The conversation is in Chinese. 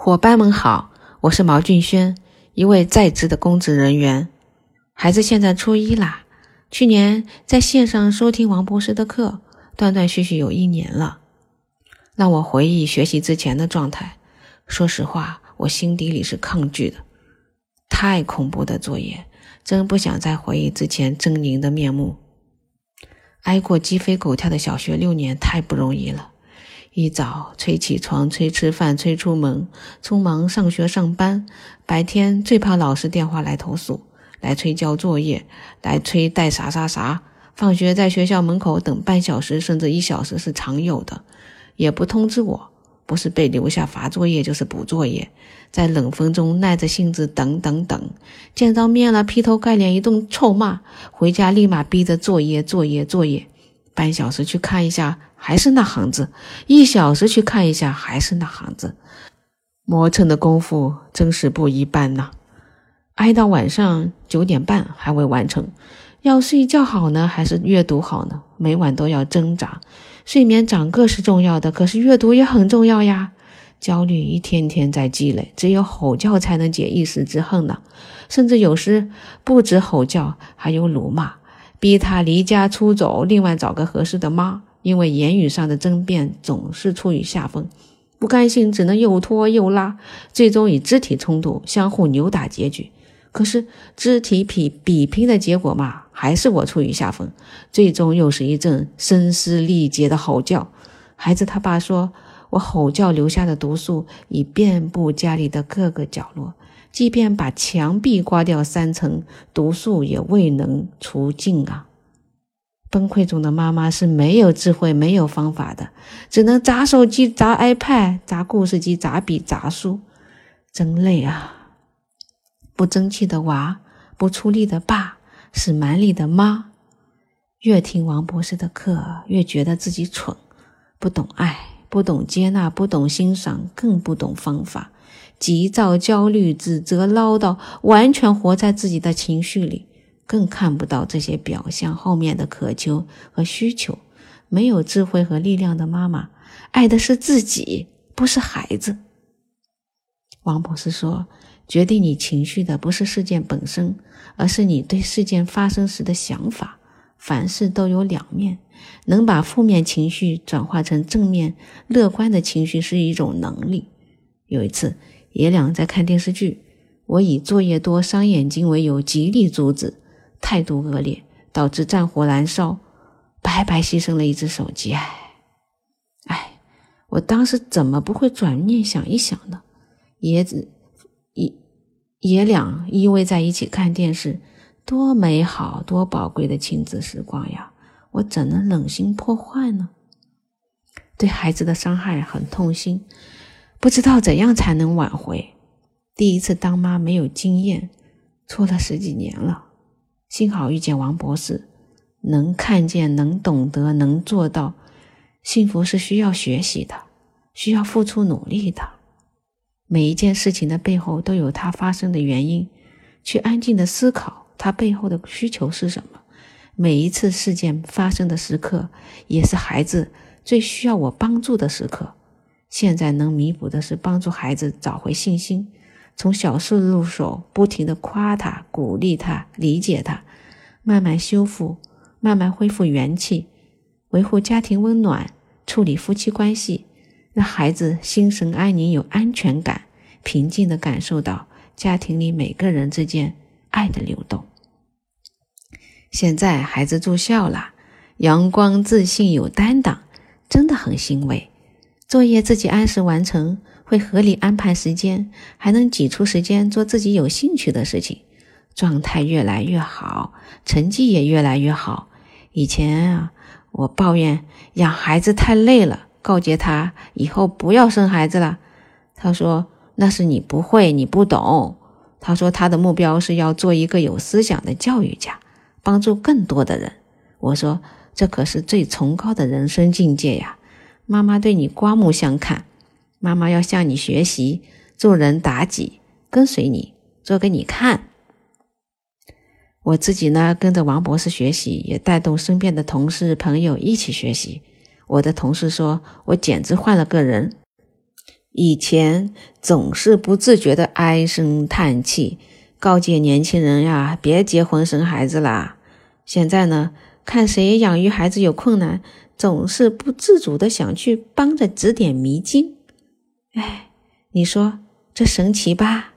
伙伴们好，我是毛俊轩，一位在职的公职人员。孩子现在初一啦，去年在线上收听王博士的课，断断续续有一年了。让我回忆学习之前的状态，说实话，我心底里是抗拒的。太恐怖的作业，真不想再回忆之前狰狞的面目。挨过鸡飞狗跳的小学六年，太不容易了。一早催起床，催吃饭，催出门，匆忙上学上班。白天最怕老师电话来投诉，来催交作业，来催带啥啥啥。放学在学校门口等半小时甚至一小时是常有的，也不通知我，不是被留下罚作业就是补作业，在冷风中耐着性子等等等，见到面了劈头盖脸一顿臭骂，回家立马逼着作业作业作业。半小时去看一下，还是那行字；一小时去看一下，还是那行字。磨蹭的功夫真是不一般呐！挨到晚上九点半还未完成，要睡觉好呢，还是阅读好呢？每晚都要挣扎。睡眠长个是重要的，可是阅读也很重要呀。焦虑一天天在积累，只有吼叫才能解一时之恨呢。甚至有时不止吼叫，还有辱骂。逼他离家出走，另外找个合适的妈。因为言语上的争辩总是处于下风，不甘心只能又拖又拉，最终以肢体冲突相互扭打结局。可是肢体比比拼的结果嘛，还是我处于下风。最终又是一阵声嘶力竭的吼叫。孩子他爸说，我吼叫留下的毒素已遍布家里的各个角落。即便把墙壁刮掉三层，毒素也未能除尽啊！崩溃中的妈妈是没有智慧、没有方法的，只能砸手机、砸 iPad、砸故事机、砸笔、砸书，真累啊！不争气的娃，不出力的爸，是蛮力的妈。越听王博士的课，越觉得自己蠢，不懂爱，不懂接纳，不懂欣赏，更不懂方法。急躁、焦虑、指责、唠叨，完全活在自己的情绪里，更看不到这些表象后面的渴求和需求。没有智慧和力量的妈妈，爱的是自己，不是孩子。王博士说：“决定你情绪的不是事件本身，而是你对事件发生时的想法。凡事都有两面，能把负面情绪转化成正面、乐观的情绪是一种能力。”有一次。爷俩在看电视剧，我以作业多伤眼睛为由极力阻止，态度恶劣，导致战火燃烧，白白牺牲了一只手机。哎，哎，我当时怎么不会转念想一想呢？爷子爷爷俩依偎在一起看电视，多美好多宝贵的亲子时光呀！我怎能忍心破坏呢？对孩子的伤害很痛心。不知道怎样才能挽回。第一次当妈没有经验，错了十几年了。幸好遇见王博士，能看见，能懂得，能做到。幸福是需要学习的，需要付出努力的。每一件事情的背后都有它发生的原因，去安静的思考它背后的需求是什么。每一次事件发生的时刻，也是孩子最需要我帮助的时刻。现在能弥补的是帮助孩子找回信心，从小事入手，不停的夸他、鼓励他、理解他，慢慢修复，慢慢恢复元气，维护家庭温暖，处理夫妻关系，让孩子心神安宁、有安全感，平静的感受到家庭里每个人之间爱的流动。现在孩子住校了，阳光、自信、有担当，真的很欣慰。作业自己按时完成，会合理安排时间，还能挤出时间做自己有兴趣的事情，状态越来越好，成绩也越来越好。以前啊，我抱怨养孩子太累了，告诫他以后不要生孩子了。他说那是你不会，你不懂。他说他的目标是要做一个有思想的教育家，帮助更多的人。我说这可是最崇高的人生境界呀。妈妈对你刮目相看，妈妈要向你学习，做人达己，跟随你，做给你看。我自己呢，跟着王博士学习，也带动身边的同事朋友一起学习。我的同事说我简直换了个人，以前总是不自觉的唉声叹气，告诫年轻人呀，别结婚生孩子啦。现在呢，看谁养育孩子有困难，总是不自主的想去帮着指点迷津。哎，你说这神奇吧？